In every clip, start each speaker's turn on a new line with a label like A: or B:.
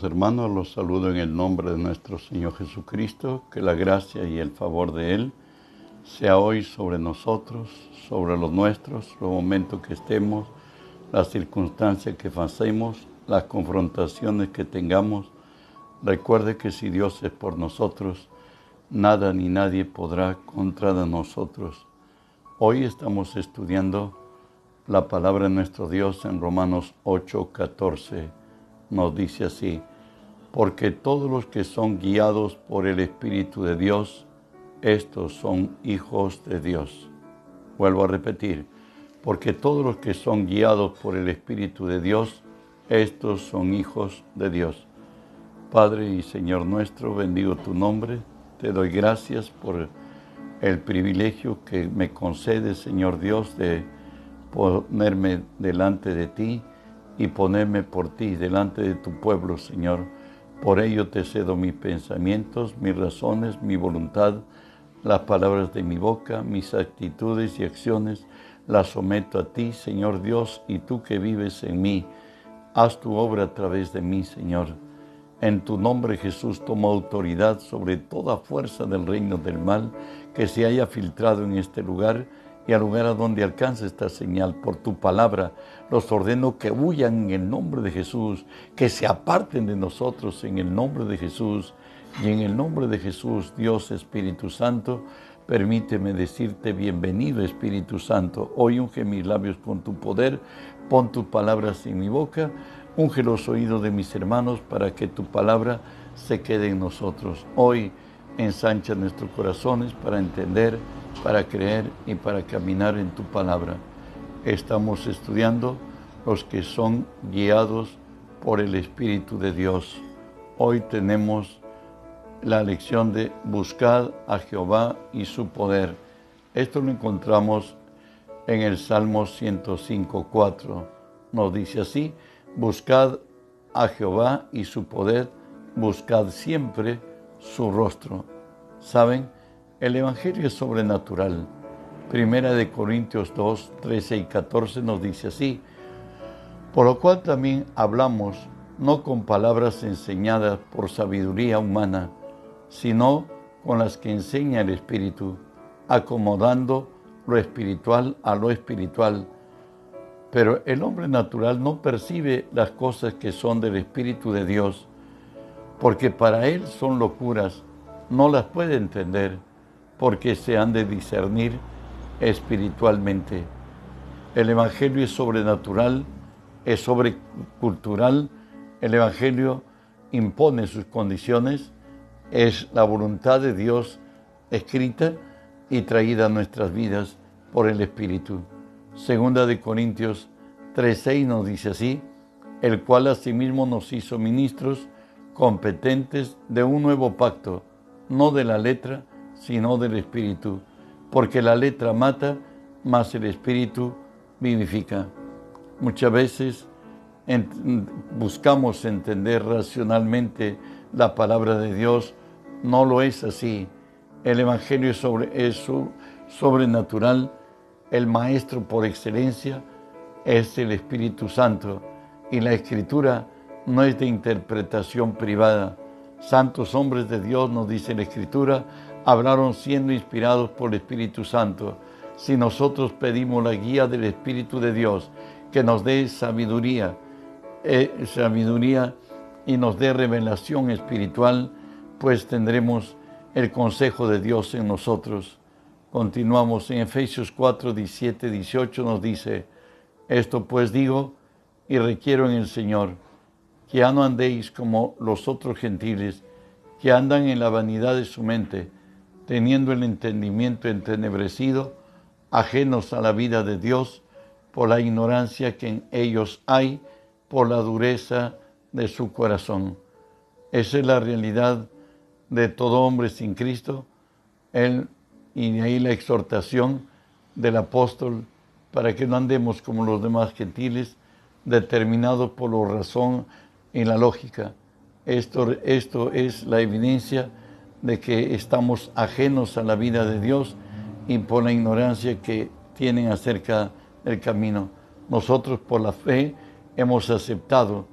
A: Amados hermanos, los saludo en el nombre de nuestro Señor Jesucristo, que la gracia y el favor de Él sea hoy sobre nosotros, sobre los nuestros, los momentos que estemos, las circunstancias que pasemos, las confrontaciones que tengamos. Recuerde que si Dios es por nosotros, nada ni nadie podrá contra de nosotros. Hoy estamos estudiando la palabra de nuestro Dios en Romanos 8, 14 nos dice así, porque todos los que son guiados por el Espíritu de Dios, estos son hijos de Dios. Vuelvo a repetir, porque todos los que son guiados por el Espíritu de Dios, estos son hijos de Dios. Padre y Señor nuestro, bendigo tu nombre, te doy gracias por el privilegio que me concede, Señor Dios, de ponerme delante de ti y ponerme por ti delante de tu pueblo, Señor. Por ello te cedo mis pensamientos, mis razones, mi voluntad, las palabras de mi boca, mis actitudes y acciones, las someto a ti, Señor Dios, y tú que vives en mí. Haz tu obra a través de mí, Señor. En tu nombre, Jesús, tomo autoridad sobre toda fuerza del reino del mal que se haya filtrado en este lugar y al lugar a donde alcance esta señal por tu palabra. Los ordeno que huyan en el nombre de Jesús, que se aparten de nosotros en el nombre de Jesús. Y en el nombre de Jesús, Dios Espíritu Santo, permíteme decirte bienvenido Espíritu Santo. Hoy unge mis labios con tu poder, pon tus palabras en mi boca, unge los oídos de mis hermanos para que tu palabra se quede en nosotros. Hoy ensancha nuestros corazones para entender para creer y para caminar en tu palabra. Estamos estudiando los que son guiados por el Espíritu de Dios. Hoy tenemos la lección de buscad a Jehová y su poder. Esto lo encontramos en el Salmo 105.4. Nos dice así, buscad a Jehová y su poder, buscad siempre su rostro. ¿Saben? El Evangelio es sobrenatural. Primera de Corintios 2, 13 y 14 nos dice así, por lo cual también hablamos no con palabras enseñadas por sabiduría humana, sino con las que enseña el Espíritu, acomodando lo espiritual a lo espiritual. Pero el hombre natural no percibe las cosas que son del Espíritu de Dios, porque para él son locuras, no las puede entender porque se han de discernir espiritualmente. El Evangelio es sobrenatural, es sobrecultural, el Evangelio impone sus condiciones, es la voluntad de Dios escrita y traída a nuestras vidas por el Espíritu. Segunda de Corintios 3:6 nos dice así, el cual asimismo nos hizo ministros competentes de un nuevo pacto, no de la letra, sino del Espíritu, porque la letra mata, mas el Espíritu vivifica. Muchas veces buscamos entender racionalmente la palabra de Dios, no lo es así. El Evangelio es, sobre, es sobrenatural, el Maestro por excelencia es el Espíritu Santo y la Escritura no es de interpretación privada. Santos hombres de Dios, nos dice la Escritura, hablaron siendo inspirados por el Espíritu Santo. Si nosotros pedimos la guía del Espíritu de Dios, que nos dé sabiduría, eh, sabiduría y nos dé revelación espiritual, pues tendremos el consejo de Dios en nosotros. Continuamos en Efesios 4, 17, 18 nos dice, esto pues digo y requiero en el Señor, que ya no andéis como los otros gentiles, que andan en la vanidad de su mente, teniendo el entendimiento entenebrecido, ajenos a la vida de Dios, por la ignorancia que en ellos hay, por la dureza de su corazón. Esa es la realidad de todo hombre sin Cristo. Él, y de ahí la exhortación del apóstol para que no andemos como los demás gentiles, determinados por la razón y la lógica. Esto, esto es la evidencia de que estamos ajenos a la vida de Dios y por la ignorancia que tienen acerca del camino. Nosotros por la fe hemos aceptado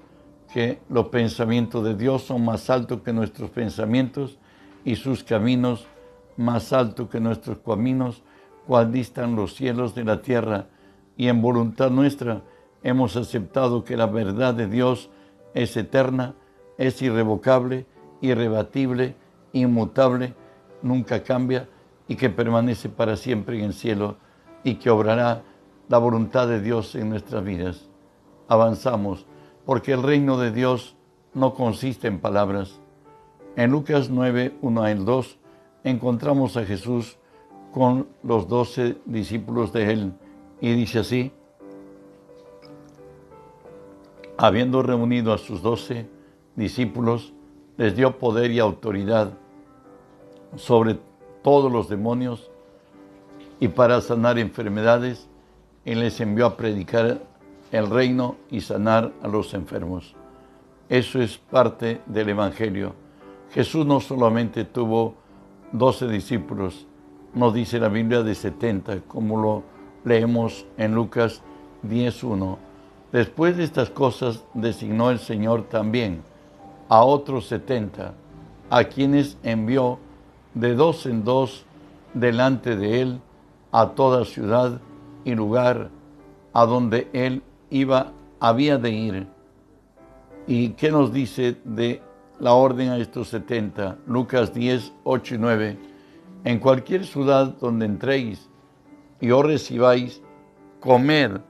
A: que los pensamientos de Dios son más altos que nuestros pensamientos y sus caminos más altos que nuestros caminos, cual distan los cielos de la tierra. Y en voluntad nuestra hemos aceptado que la verdad de Dios es eterna, es irrevocable, irrebatible, inmutable, nunca cambia y que permanece para siempre en el cielo y que obrará la voluntad de Dios en nuestras vidas. Avanzamos, porque el reino de Dios no consiste en palabras. En Lucas 9, 1 al 2, encontramos a Jesús con los doce discípulos de él y dice así, habiendo reunido a sus doce discípulos, les dio poder y autoridad sobre todos los demonios y para sanar enfermedades, y les envió a predicar el reino y sanar a los enfermos. Eso es parte del Evangelio. Jesús no solamente tuvo doce discípulos, no dice la Biblia de 70, como lo leemos en Lucas 10.1. Después de estas cosas designó el Señor también a otros setenta, a quienes envió de dos en dos delante de él a toda ciudad y lugar a donde él iba, había de ir. ¿Y qué nos dice de la orden a estos setenta? Lucas 10, 8 y 9. En cualquier ciudad donde entréis y os recibáis, comed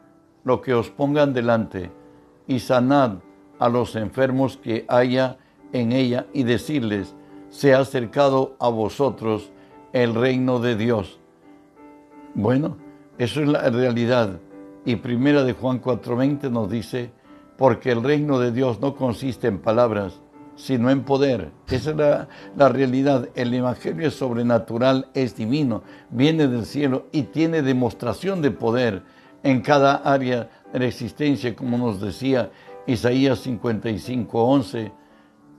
A: lo que os pongan delante y sanad a los enfermos que haya en ella y decirles, se ha acercado a vosotros el reino de Dios. Bueno, eso es la realidad. Y primera de Juan 4:20 nos dice, porque el reino de Dios no consiste en palabras, sino en poder. Esa es la, la, realidad. El Evangelio es sobrenatural, es divino, viene del cielo y tiene demostración de poder en cada área de la existencia, como nos decía Isaías 55:11.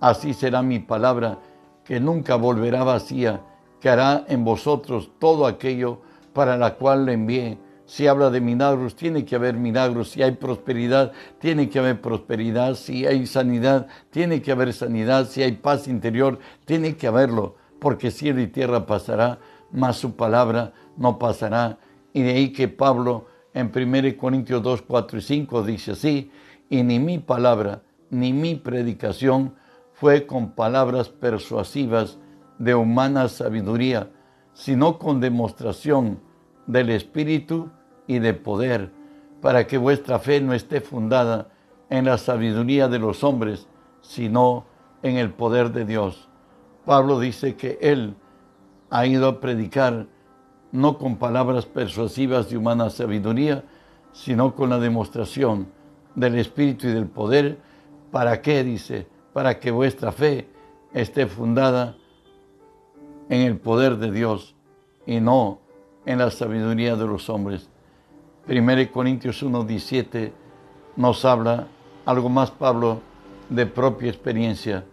A: Así será mi palabra, que nunca volverá vacía, que hará en vosotros todo aquello para la cual le envié. Si habla de milagros, tiene que haber milagros. Si hay prosperidad, tiene que haber prosperidad. Si hay sanidad, tiene que haber sanidad. Si hay paz interior, tiene que haberlo. Porque cielo y tierra pasará, mas su palabra no pasará. Y de ahí que Pablo en 1 Corintios 2, 4 y 5 dice así, y ni mi palabra ni mi predicación fue con palabras persuasivas de humana sabiduría, sino con demostración del Espíritu y de poder, para que vuestra fe no esté fundada en la sabiduría de los hombres, sino en el poder de Dios. Pablo dice que él ha ido a predicar no con palabras persuasivas de humana sabiduría, sino con la demostración del Espíritu y del poder. ¿Para qué? Dice, para que vuestra fe esté fundada en el poder de Dios y no en la sabiduría de los hombres. 1 Corintios 1.17 nos habla algo más Pablo de propia experiencia,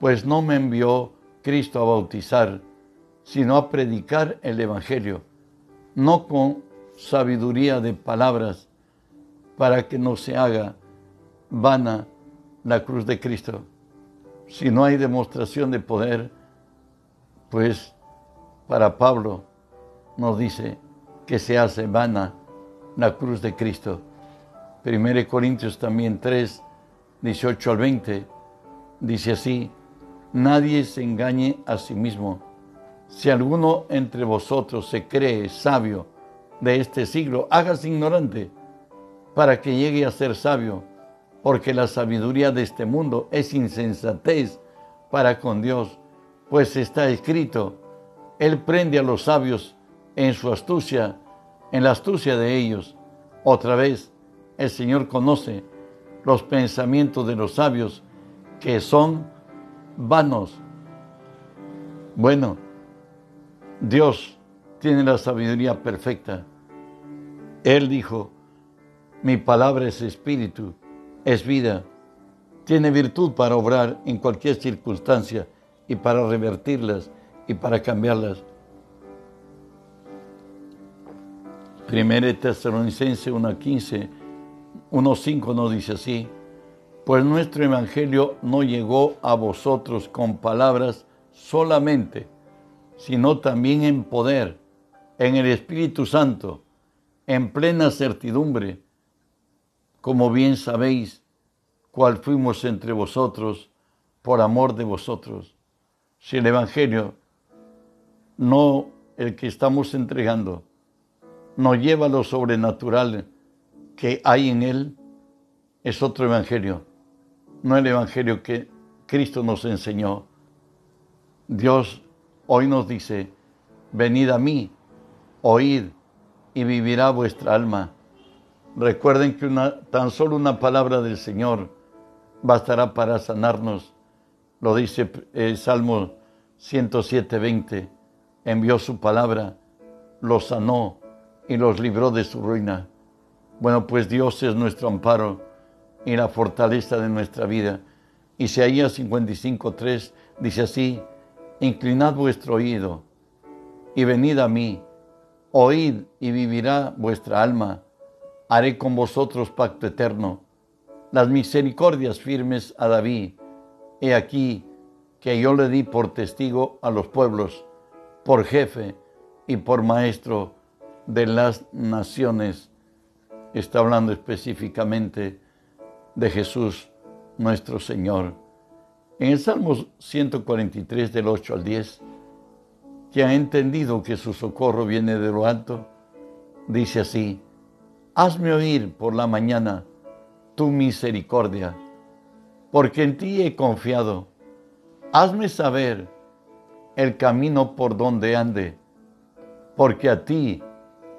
A: pues no me envió Cristo a bautizar, sino a predicar el Evangelio, no con sabiduría de palabras, para que no se haga vana la cruz de Cristo. Si no hay demostración de poder, pues para Pablo nos dice que se hace vana la cruz de Cristo. 1 Corintios también 3, 18 al 20, dice así, nadie se engañe a sí mismo. Si alguno entre vosotros se cree sabio de este siglo, hágase ignorante para que llegue a ser sabio, porque la sabiduría de este mundo es insensatez para con Dios, pues está escrito, Él prende a los sabios en su astucia, en la astucia de ellos. Otra vez, el Señor conoce los pensamientos de los sabios, que son vanos. Bueno, Dios tiene la sabiduría perfecta. Él dijo, mi palabra es espíritu, es vida, tiene virtud para obrar en cualquier circunstancia y para revertirlas y para cambiarlas. Primera Tesalonicense 1.15, 1.5 nos dice así, Pues nuestro Evangelio no llegó a vosotros con palabras solamente, sino también en poder, en el Espíritu Santo, en plena certidumbre, como bien sabéis, cuál fuimos entre vosotros por amor de vosotros. Si el Evangelio, no el que estamos entregando, nos lleva lo sobrenatural que hay en él, es otro Evangelio, no el Evangelio que Cristo nos enseñó. Dios hoy nos dice, venid a mí, oíd y vivirá vuestra alma. Recuerden que una, tan solo una palabra del Señor bastará para sanarnos. Lo dice el Salmo 107, 20. Envió su palabra, los sanó y los libró de su ruina. Bueno, pues Dios es nuestro amparo y la fortaleza de nuestra vida. Isaías 55, 3 dice así, inclinad vuestro oído y venid a mí Oíd y vivirá vuestra alma. Haré con vosotros pacto eterno. Las misericordias firmes a David. He aquí que yo le di por testigo a los pueblos, por jefe y por maestro de las naciones. Está hablando específicamente de Jesús, nuestro Señor. En el Salmo 143 del 8 al 10 que ha entendido que su socorro viene de lo alto, dice así, hazme oír por la mañana tu misericordia, porque en ti he confiado. Hazme saber el camino por donde ande, porque a ti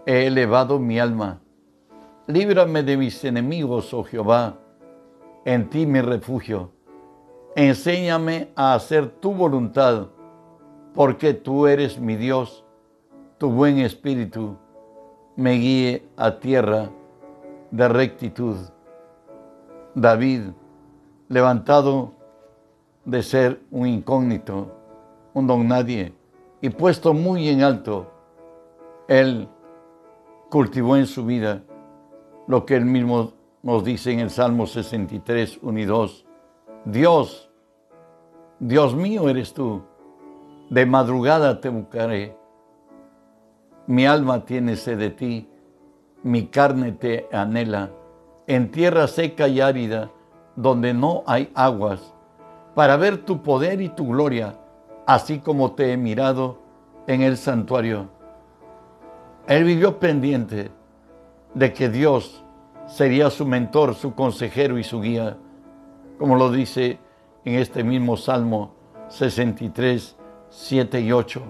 A: he elevado mi alma. Líbrame de mis enemigos, oh Jehová, en ti mi refugio. Enséñame a hacer tu voluntad porque tú eres mi Dios, tu buen espíritu me guíe a tierra de rectitud. David, levantado de ser un incógnito, un don nadie, y puesto muy en alto, él cultivó en su vida lo que él mismo nos dice en el Salmo 63, 1 y 2. Dios, Dios mío eres tú de madrugada te buscaré. Mi alma tiene sed de ti, mi carne te anhela, en tierra seca y árida, donde no hay aguas, para ver tu poder y tu gloria, así como te he mirado en el santuario. Él vivió pendiente de que Dios sería su mentor, su consejero y su guía, como lo dice en este mismo Salmo 63, 7 y 8,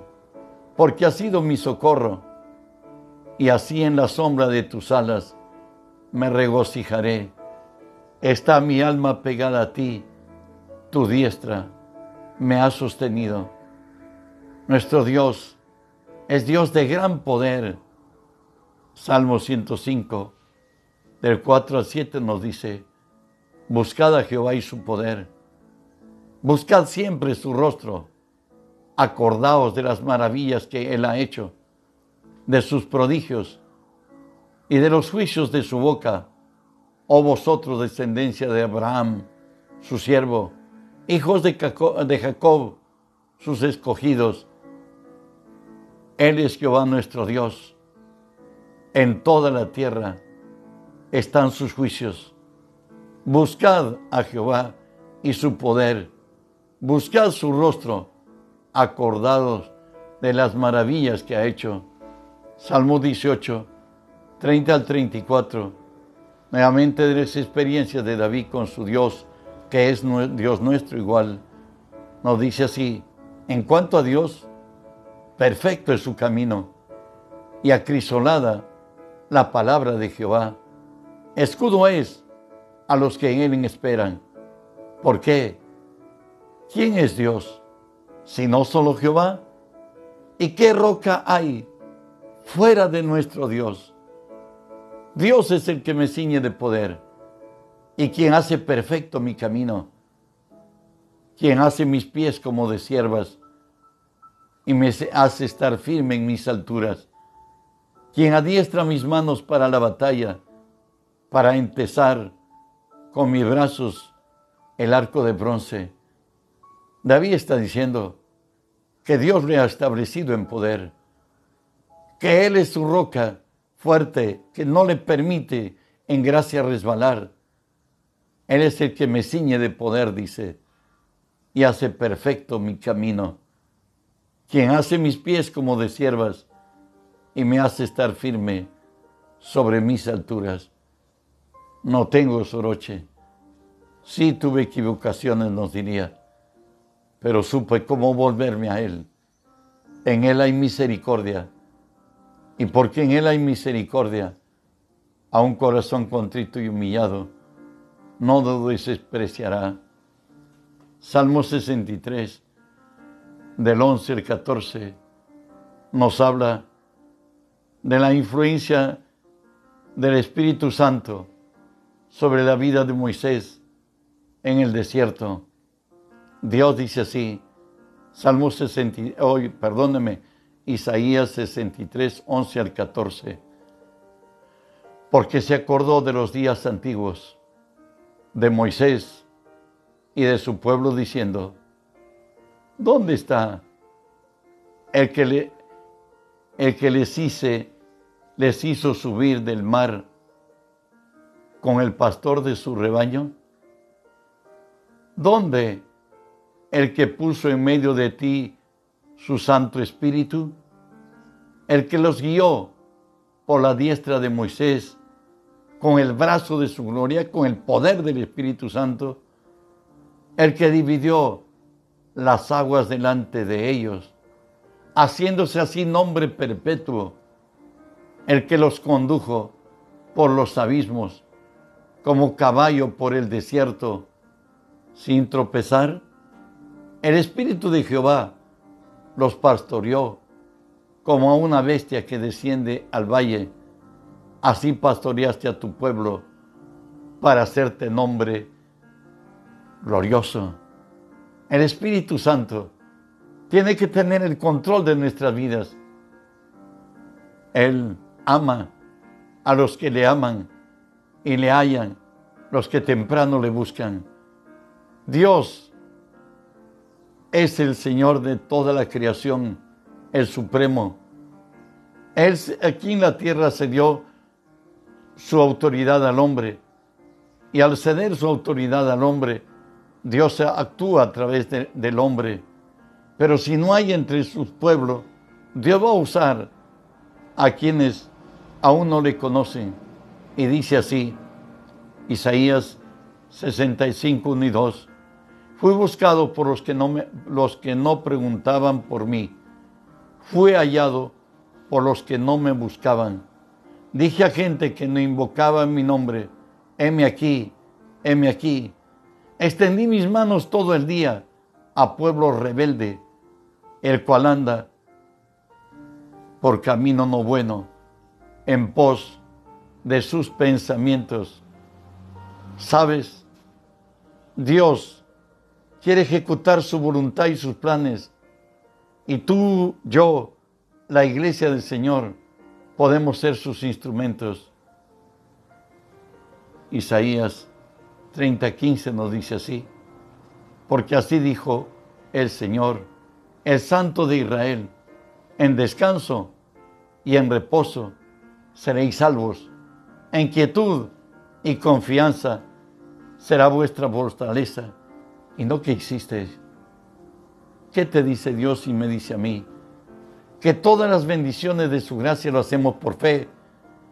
A: porque has sido mi socorro, y así en la sombra de tus alas me regocijaré. Está mi alma pegada a ti, tu diestra me ha sostenido. Nuestro Dios es Dios de gran poder. Salmo 105, del 4 al 7 nos dice, buscad a Jehová y su poder, buscad siempre su rostro acordaos de las maravillas que Él ha hecho, de sus prodigios y de los juicios de su boca, oh vosotros descendencia de Abraham, su siervo, hijos de Jacob, sus escogidos. Él es Jehová nuestro Dios. En toda la tierra están sus juicios. Buscad a Jehová y su poder. Buscad su rostro acordados de las maravillas que ha hecho. Salmo 18, 30 al 34. Nuevamente de las experiencias de David con su Dios, que es Dios nuestro igual. Nos dice así, en cuanto a Dios, perfecto es su camino y acrisolada la palabra de Jehová. Escudo es a los que en él esperan. ¿Por qué? ¿Quién es Dios? Sino solo Jehová? ¿Y qué roca hay fuera de nuestro Dios? Dios es el que me ciñe de poder y quien hace perfecto mi camino, quien hace mis pies como de siervas y me hace estar firme en mis alturas, quien adiestra mis manos para la batalla, para empezar con mis brazos el arco de bronce. David está diciendo que Dios le ha establecido en poder, que Él es su roca fuerte, que no le permite en gracia resbalar. Él es el que me ciñe de poder, dice, y hace perfecto mi camino. Quien hace mis pies como de siervas y me hace estar firme sobre mis alturas. No tengo soroche. Sí tuve equivocaciones, nos diría, pero supe cómo volverme a Él. En Él hay misericordia. Y porque en Él hay misericordia, a un corazón contrito y humillado, no lo despreciará. Salmo 63, del 11 al 14, nos habla de la influencia del Espíritu Santo sobre la vida de Moisés en el desierto. Dios dice así, Salmo 60, hoy, perdóneme, Isaías 63, 11 al 14, porque se acordó de los días antiguos, de Moisés y de su pueblo diciendo, ¿dónde está el que, le, el que les, hice, les hizo subir del mar con el pastor de su rebaño? ¿Dónde el que puso en medio de ti su Santo Espíritu? El que los guió por la diestra de Moisés, con el brazo de su gloria, con el poder del Espíritu Santo, el que dividió las aguas delante de ellos, haciéndose así nombre perpetuo, el que los condujo por los abismos, como caballo por el desierto, sin tropezar. El Espíritu de Jehová los pastoreó como a una bestia que desciende al valle. Así pastoreaste a tu pueblo para hacerte nombre glorioso. El Espíritu Santo tiene que tener el control de nuestras vidas. Él ama a los que le aman y le hallan, los que temprano le buscan. Dios es el Señor de toda la creación, el Supremo. Él aquí en la tierra se dio su autoridad al hombre y al ceder su autoridad al hombre, Dios actúa a través del hombre. Pero si no hay entre sus pueblos, Dios va a usar a quienes aún no le conocen. Y dice así, Isaías 65, 1 y 2, fui buscado por los que, no me, los que no preguntaban por mí, fui hallado por los que no me buscaban. Dije a gente que no invocaba mi nombre, heme aquí, heme aquí. Extendí mis manos todo el día a pueblo rebelde, el cual anda por camino no bueno, en pos de sus pensamientos. ¿Sabes? Dios quiere ejecutar su voluntad y sus planes. Y tú, yo, la iglesia del Señor, podemos ser sus instrumentos. Isaías 30:15 nos dice así, porque así dijo el Señor, el Santo de Israel, en descanso y en reposo seréis salvos, en quietud y confianza será vuestra fortaleza y no que existe. ¿Qué te dice Dios y me dice a mí? Que todas las bendiciones de su gracia lo hacemos por fe.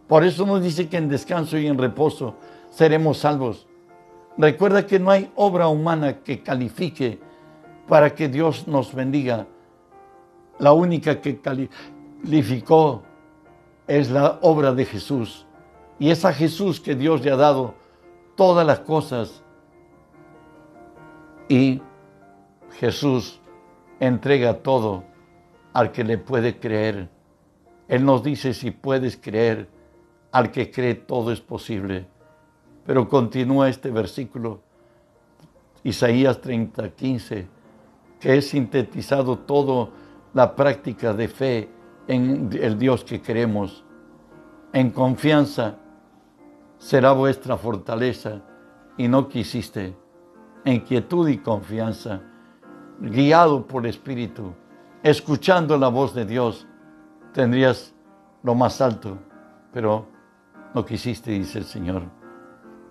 A: Por eso nos dice que en descanso y en reposo seremos salvos. Recuerda que no hay obra humana que califique para que Dios nos bendiga. La única que calificó es la obra de Jesús. Y es a Jesús que Dios le ha dado todas las cosas. Y Jesús entrega todo al que le puede creer. Él nos dice si puedes creer, al que cree todo es posible. Pero continúa este versículo, Isaías 30, 15, que es sintetizado todo la práctica de fe en el Dios que queremos. En confianza será vuestra fortaleza y no quisiste. En quietud y confianza, guiado por el Espíritu, escuchando la voz de Dios, tendrías lo más alto, pero no quisiste, dice el Señor.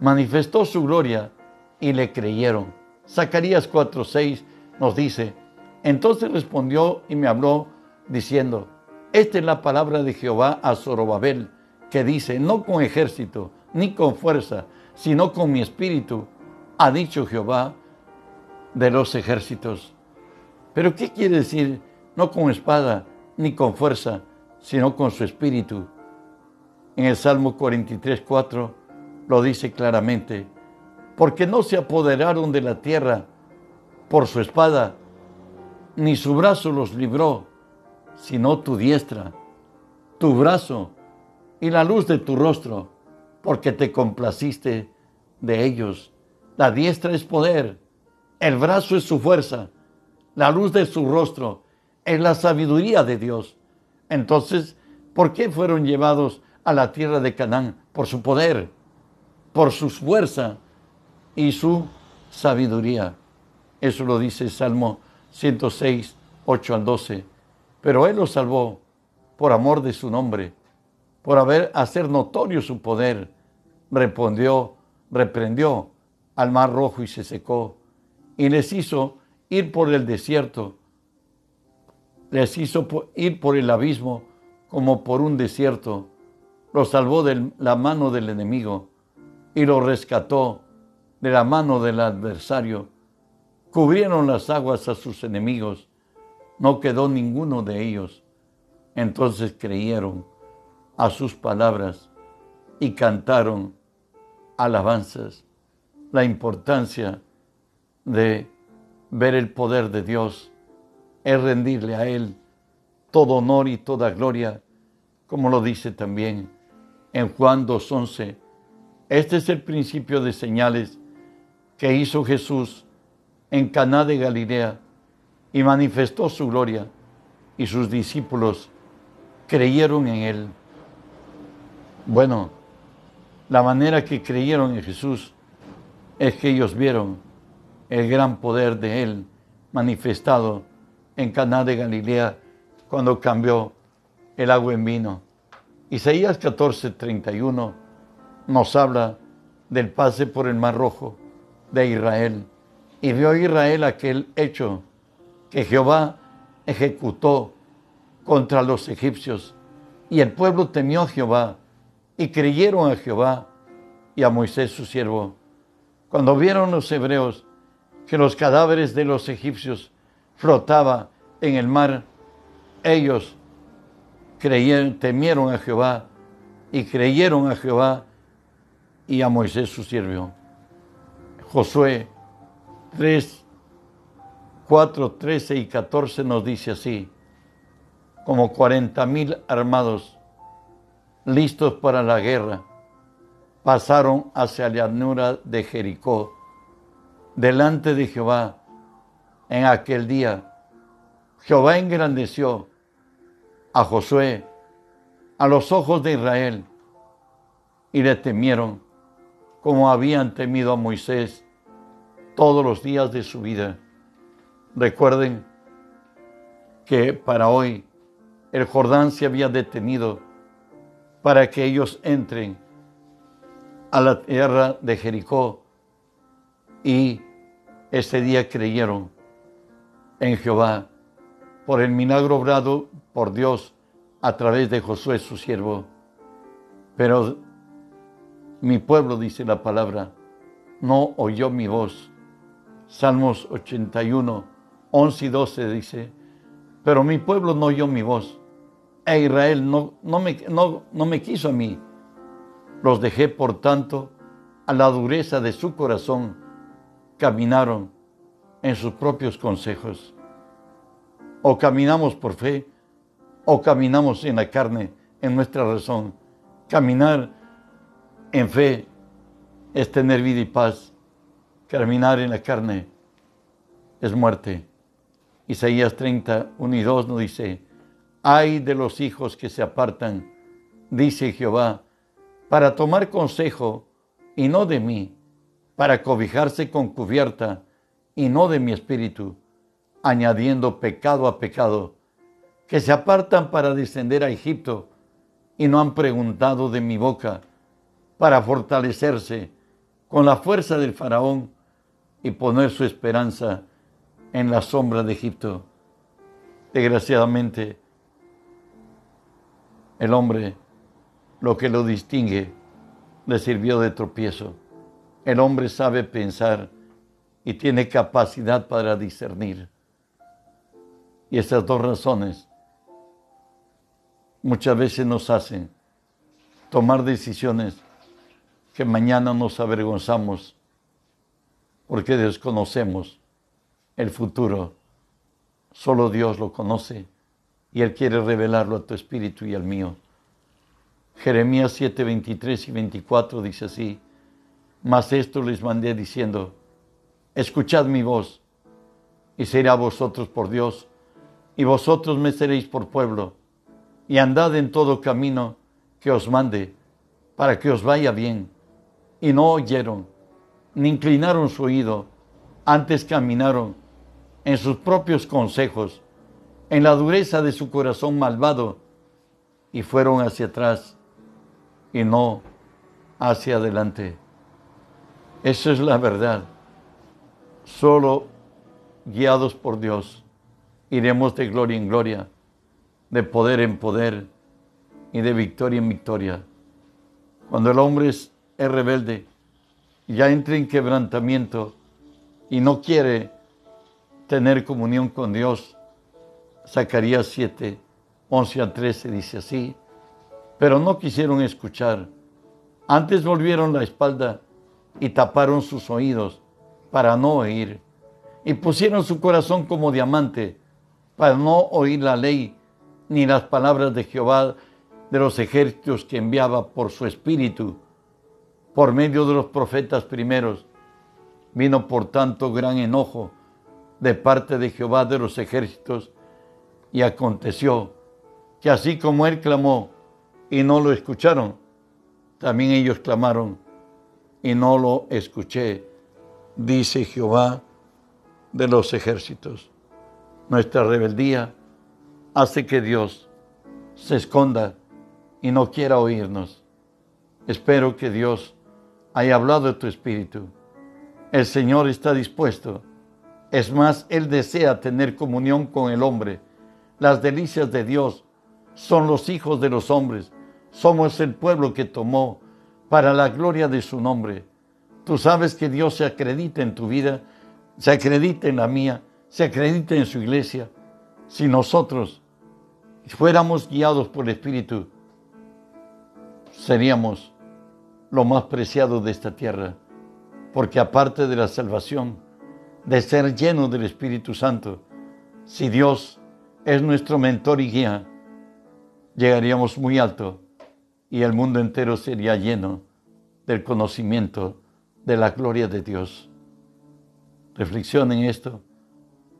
A: Manifestó su gloria y le creyeron. Zacarías 4:6 nos dice, entonces respondió y me habló diciendo, esta es la palabra de Jehová a Zorobabel, que dice, no con ejército ni con fuerza, sino con mi espíritu, ha dicho Jehová de los ejércitos. Pero ¿qué quiere decir no con espada ni con fuerza, sino con su espíritu? En el Salmo 43, 4 lo dice claramente, porque no se apoderaron de la tierra por su espada, ni su brazo los libró, sino tu diestra, tu brazo y la luz de tu rostro, porque te complaciste de ellos. La diestra es poder, el brazo es su fuerza, la luz de su rostro es la sabiduría de Dios. Entonces, ¿por qué fueron llevados a la tierra de Canaán? Por su poder, por su fuerza y su sabiduría. Eso lo dice Salmo 106, 8 al 12. Pero Él los salvó por amor de su nombre, por haber hacer notorio su poder. Respondió, reprendió al mar rojo y se secó, y les hizo ir por el desierto, les hizo ir por el abismo como por un desierto, los salvó de la mano del enemigo y los rescató de la mano del adversario. Cubrieron las aguas a sus enemigos, no quedó ninguno de ellos. Entonces creyeron a sus palabras y cantaron alabanzas. La importancia de ver el poder de Dios es rendirle a Él todo honor y toda gloria, como lo dice también en Juan 2.11. Este es el principio de señales que hizo Jesús en Caná de Galilea y manifestó su gloria y sus discípulos creyeron en él. Bueno, la manera que creyeron en Jesús es que ellos vieron el gran poder de Él manifestado en Caná de Galilea cuando cambió el agua en vino. Isaías 14, 31 nos habla del pase por el Mar Rojo de Israel. Y vio Israel aquel hecho que Jehová ejecutó contra los egipcios. Y el pueblo temió a Jehová y creyeron a Jehová y a Moisés su siervo. Cuando vieron los hebreos que los cadáveres de los egipcios flotaba en el mar, ellos creyeron, temieron a Jehová y creyeron a Jehová y a Moisés su siervo. Josué 3, 4, 13 y 14 nos dice así, como 40 mil armados listos para la guerra, pasaron hacia la llanura de Jericó delante de Jehová en aquel día. Jehová engrandeció a Josué a los ojos de Israel y le temieron como habían temido a Moisés todos los días de su vida. Recuerden que para hoy el Jordán se había detenido para que ellos entren a la tierra de Jericó y ese día creyeron en Jehová por el milagro obrado por Dios a través de Josué su siervo. Pero mi pueblo, dice la palabra, no oyó mi voz. Salmos 81, 11 y 12 dice, pero mi pueblo no oyó mi voz. E Israel no, no, me, no, no me quiso a mí. Los dejé, por tanto, a la dureza de su corazón caminaron en sus propios consejos. O caminamos por fe, o caminamos en la carne, en nuestra razón. Caminar en fe es tener vida y paz. Caminar en la carne es muerte. Isaías 30, 1 y 2 nos dice, ay de los hijos que se apartan, dice Jehová, para tomar consejo y no de mí, para cobijarse con cubierta y no de mi espíritu, añadiendo pecado a pecado, que se apartan para descender a Egipto y no han preguntado de mi boca para fortalecerse con la fuerza del faraón y poner su esperanza en la sombra de Egipto. Desgraciadamente, el hombre, lo que lo distingue, le sirvió de tropiezo. El hombre sabe pensar y tiene capacidad para discernir. Y esas dos razones muchas veces nos hacen tomar decisiones que mañana nos avergonzamos porque desconocemos el futuro. Solo Dios lo conoce y Él quiere revelarlo a tu espíritu y al mío. Jeremías 7, 23 y 24 dice así, mas esto les mandé diciendo, escuchad mi voz y seré a vosotros por Dios y vosotros me seréis por pueblo y andad en todo camino que os mande para que os vaya bien. Y no oyeron, ni inclinaron su oído, antes caminaron en sus propios consejos, en la dureza de su corazón malvado, y fueron hacia atrás y no hacia adelante. Eso es la verdad. Solo guiados por Dios iremos de gloria en gloria, de poder en poder y de victoria en victoria. Cuando el hombre es, rebelde, ya entra en quebrantamiento y no quiere tener comunión con Dios, Zacarías 7, 11 a 13 dice así, pero no quisieron escuchar. Antes volvieron la espalda y taparon sus oídos para no oír. Y pusieron su corazón como diamante para no oír la ley ni las palabras de Jehová de los ejércitos que enviaba por su espíritu por medio de los profetas primeros. Vino por tanto gran enojo de parte de Jehová de los ejércitos y aconteció que así como él clamó y no lo escucharon. También ellos clamaron y no lo escuché, dice Jehová de los ejércitos. Nuestra rebeldía hace que Dios se esconda y no quiera oírnos. Espero que Dios haya hablado de tu espíritu. El Señor está dispuesto. Es más, Él desea tener comunión con el hombre. Las delicias de Dios son los hijos de los hombres somos el pueblo que tomó para la gloria de su nombre. Tú sabes que Dios se acredita en tu vida, se acredita en la mía, se acredita en su iglesia. Si nosotros fuéramos guiados por el Espíritu, seríamos lo más preciado de esta tierra, porque aparte de la salvación, de ser lleno del Espíritu Santo, si Dios es nuestro mentor y guía, llegaríamos muy alto y el mundo entero sería lleno del conocimiento de la gloria de Dios. Reflexiona en esto,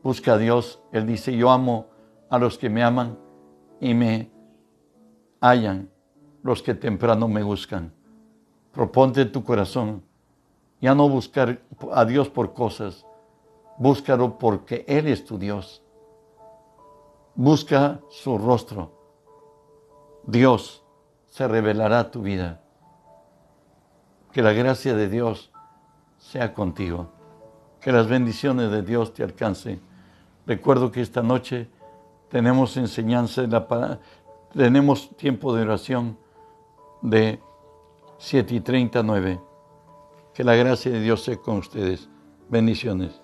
A: busca a Dios. Él dice, yo amo a los que me aman y me hallan los que temprano me buscan. Proponte tu corazón, ya no buscar a Dios por cosas, búscalo porque Él es tu Dios. Busca su rostro. Dios se revelará tu vida. Que la gracia de Dios sea contigo. Que las bendiciones de Dios te alcancen. Recuerdo que esta noche tenemos enseñanza, en la, tenemos tiempo de oración de 7 y 39. Que la gracia de Dios sea con ustedes. Bendiciones.